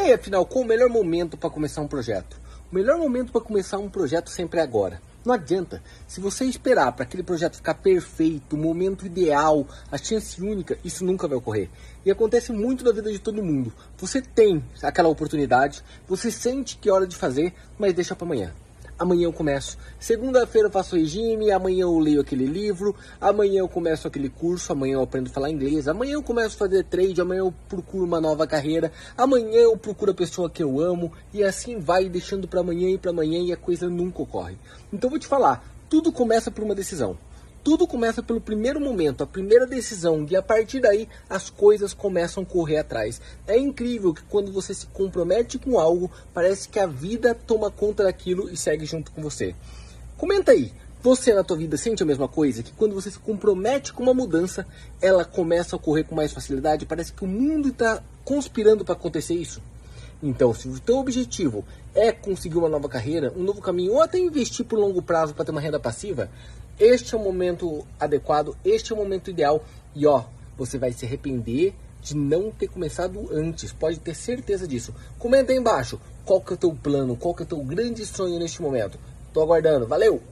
E aí, afinal, qual o melhor momento para começar um projeto? O melhor momento para começar um projeto sempre é agora. Não adianta. Se você esperar para aquele projeto ficar perfeito, o momento ideal, a chance única, isso nunca vai ocorrer. E acontece muito na vida de todo mundo. Você tem aquela oportunidade, você sente que é hora de fazer, mas deixa para amanhã amanhã eu começo. Segunda-feira eu faço regime, amanhã eu leio aquele livro, amanhã eu começo aquele curso, amanhã eu aprendo a falar inglês, amanhã eu começo a fazer trade, amanhã eu procuro uma nova carreira, amanhã eu procuro a pessoa que eu amo e assim vai deixando para amanhã e para amanhã e a coisa nunca ocorre. Então eu vou te falar, tudo começa por uma decisão. Tudo começa pelo primeiro momento, a primeira decisão, e a partir daí as coisas começam a correr atrás. É incrível que quando você se compromete com algo, parece que a vida toma conta daquilo e segue junto com você. Comenta aí, você na tua vida sente a mesma coisa? Que quando você se compromete com uma mudança, ela começa a ocorrer com mais facilidade? Parece que o mundo está conspirando para acontecer isso? Então, se o teu objetivo é conseguir uma nova carreira, um novo caminho, ou até investir por longo prazo para ter uma renda passiva, este é o momento adequado, este é o momento ideal. E ó, você vai se arrepender de não ter começado antes. Pode ter certeza disso. Comenta aí embaixo qual que é o teu plano, qual que é o teu grande sonho neste momento. Tô aguardando. Valeu!